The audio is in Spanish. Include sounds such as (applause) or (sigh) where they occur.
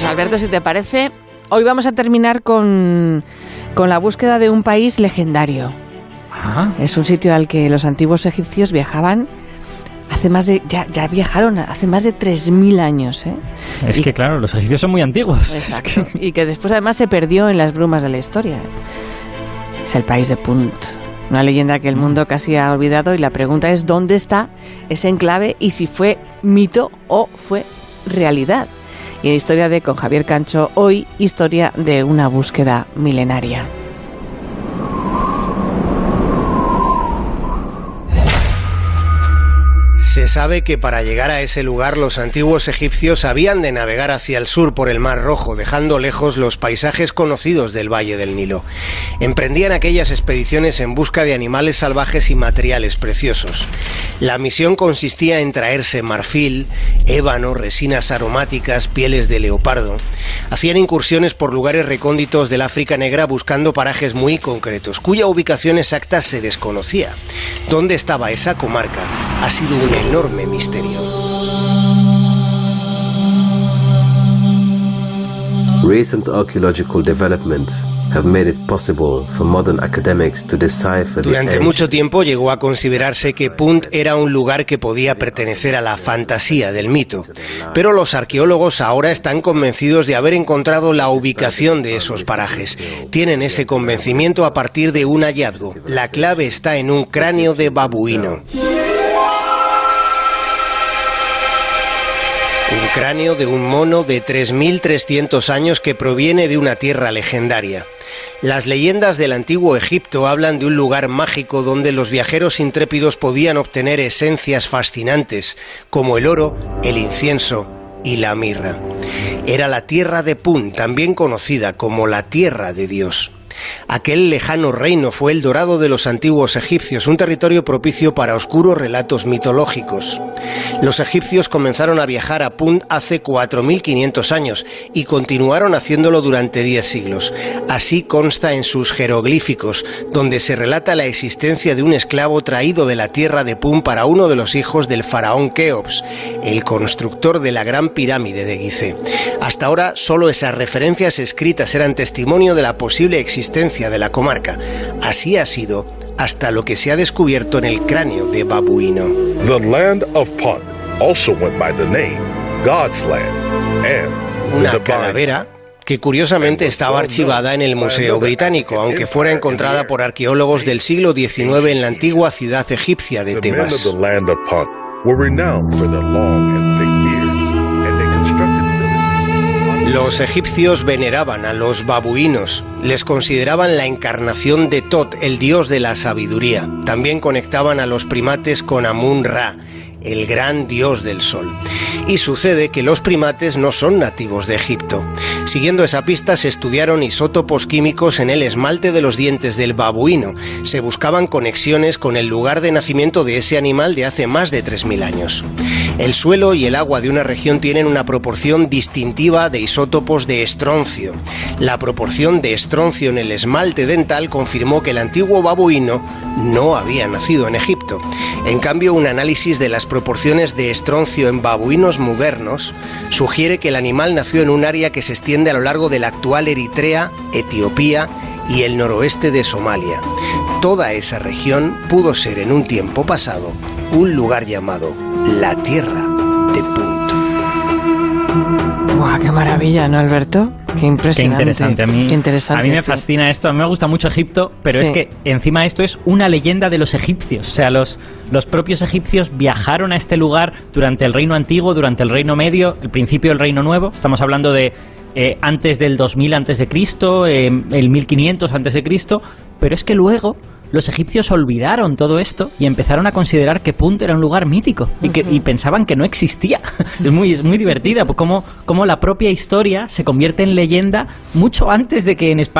Pues Alberto, si te parece, hoy vamos a terminar con, con la búsqueda de un país legendario. Es un sitio al que los antiguos egipcios viajaban hace más de ya, ya viajaron hace más de 3000 años, ¿eh? es Y- que claro, los egipcios son muy antiguos. (laughs) Es Exacto. que- Y que después además se perdió en las brumas de la historia. Es el país de Punt. Una leyenda que el mundo casi ha olvidado y la pregunta es dónde está ese enclave y si fue mito o fue realidad. Y en Historia de con Javier Cancho, hoy historia de una búsqueda milenaria. Se sabe que para llegar a ese lugar los antiguos egipcios habían de navegar hacia el sur por el Mar Rojo, dejando lejos los paisajes conocidos del Valle del Nilo. Emprendían aquellas expediciones en busca de animales salvajes y materiales preciosos. La misión consistía en traerse marfil, ébano, resinas aromáticas, pieles de leopardo. Hacían incursiones por lugares recónditos del África Negra buscando parajes muy concretos, cuya ubicación exacta se desconocía. ¿Dónde estaba esa comarca? Ha sido un enorme misterio. Recent archaeological developments have made it possible for modern academics to decipher the Durante mucho tiempo llegó a considerarse que Punt era un lugar que podía pertenecer a la fantasía del mito, pero los arqueólogos ahora están convencidos de haber encontrado la ubicación de esos parajes. Tienen ese convencimiento a partir de un hallazgo. La clave está en un cráneo de babuino. Un cráneo de un mono de 3.300 años que proviene de una tierra legendaria. Las leyendas del antiguo Egipto hablan de un lugar mágico donde los viajeros intrépidos podían obtener esencias fascinantes, como el oro, el incienso y la mirra. Era la tierra de Pun, también conocida como la tierra de Dios. Aquel lejano reino fue el dorado de los antiguos egipcios, un territorio propicio para oscuros relatos mitológicos. Los egipcios comenzaron a viajar a Punt hace 4.500 años y continuaron haciéndolo durante 10 siglos. Así consta en sus jeroglíficos, donde se relata la existencia de un esclavo traído de la tierra de Punt para uno de los hijos del faraón Keops, el constructor de la gran pirámide de Gizeh. Hasta ahora solo esas referencias escritas eran testimonio de la posible existencia de la comarca. Así ha sido hasta lo que se ha descubierto en el cráneo de babuino. The land of Punt also went by the name God's Land and Una calavera que curiosamente estaba archivada en el Museo Británico, aunque fuera encontrada por arqueólogos del siglo XIX en la antigua ciudad egipcia de Tebas. Los egipcios veneraban a los babuinos, les consideraban la encarnación de Tot, el dios de la sabiduría. También conectaban a los primates con Amun-Ra, el gran dios del sol. Y sucede que los primates no son nativos de Egipto. Siguiendo esa pista se estudiaron isótopos químicos en el esmalte de los dientes del babuino. Se buscaban conexiones con el lugar de nacimiento de ese animal de hace más de 3.000 años. El suelo y el agua de una región tienen una proporción distintiva de isótopos de estroncio. La proporción de estroncio en el esmalte dental confirmó que el antiguo babuino no había nacido en Egipto. En cambio, un análisis de las proporciones de estroncio en babuinos modernos sugiere que el animal nació en un área que se extiende a lo largo de la actual Eritrea, Etiopía y el noroeste de Somalia. Toda esa región pudo ser en un tiempo pasado un lugar llamado la Tierra de Punto. ¡Buah, qué maravilla, ¿no, Alberto? Qué Qué impresionante. interesante. A mí, Qué interesante, a mí me sí. fascina esto. A mí me gusta mucho Egipto, pero Sí. es que encima esto es una leyenda de los egipcios. O sea, los, los propios egipcios viajaron a este lugar durante el reino antiguo, durante el reino medio, el principio del reino nuevo. Estamos hablando de eh, antes del 2000 antes de Cristo, eh, el 1500 antes de Cristo, pero es que luego los egipcios olvidaron todo esto y empezaron a considerar que Punt era un lugar mítico y, que, y pensaban que no existía. (laughs) es muy, es muy divertida, pues cómo, cómo la propia historia se convierte en leyenda mucho antes de que en España